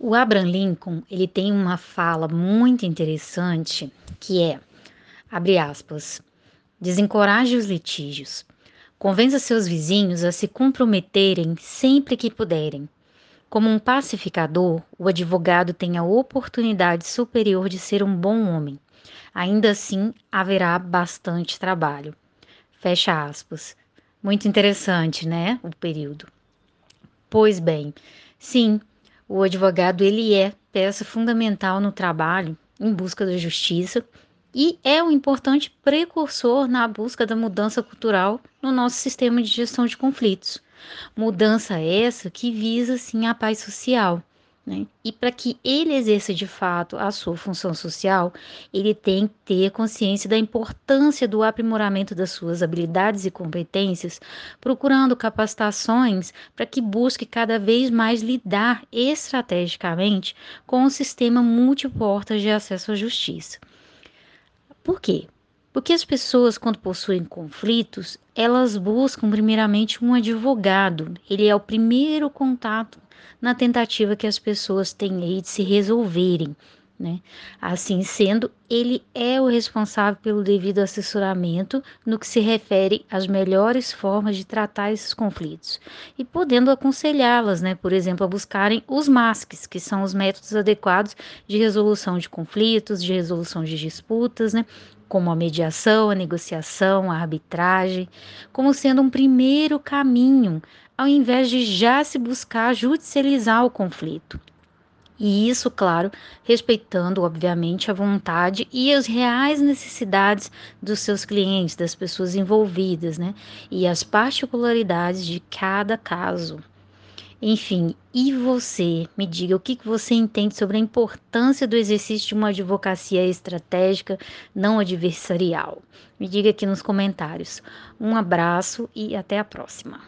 O Abraham Lincoln, ele tem uma fala muito interessante que é, abre aspas, desencoraje os litígios, convença seus vizinhos a se comprometerem sempre que puderem. Como um pacificador, o advogado tem a oportunidade superior de ser um bom homem. Ainda assim, haverá bastante trabalho. Fecha aspas. Muito interessante, né? O período. Pois bem, sim, o advogado ele é peça fundamental no trabalho em busca da justiça e é um importante precursor na busca da mudança cultural no nosso sistema de gestão de conflitos. Mudança essa que visa sim a paz social, né? E para que ele exerça de fato a sua função social, ele tem que ter consciência da importância do aprimoramento das suas habilidades e competências, procurando capacitações para que busque cada vez mais lidar estrategicamente com o sistema multiportas de acesso à justiça. Por quê? Porque as pessoas, quando possuem conflitos, elas buscam primeiramente um advogado. Ele é o primeiro contato na tentativa que as pessoas têm aí de se resolverem. Né? Assim sendo, ele é o responsável pelo devido assessoramento no que se refere às melhores formas de tratar esses conflitos e podendo aconselhá-las, né, por exemplo, a buscarem os MASCs, que são os métodos adequados de resolução de conflitos, de resolução de disputas, né, como a mediação, a negociação, a arbitragem, como sendo um primeiro caminho, ao invés de já se buscar judicializar o conflito. E isso, claro, respeitando, obviamente, a vontade e as reais necessidades dos seus clientes, das pessoas envolvidas, né? E as particularidades de cada caso. Enfim, e você? Me diga o que você entende sobre a importância do exercício de uma advocacia estratégica não adversarial. Me diga aqui nos comentários. Um abraço e até a próxima.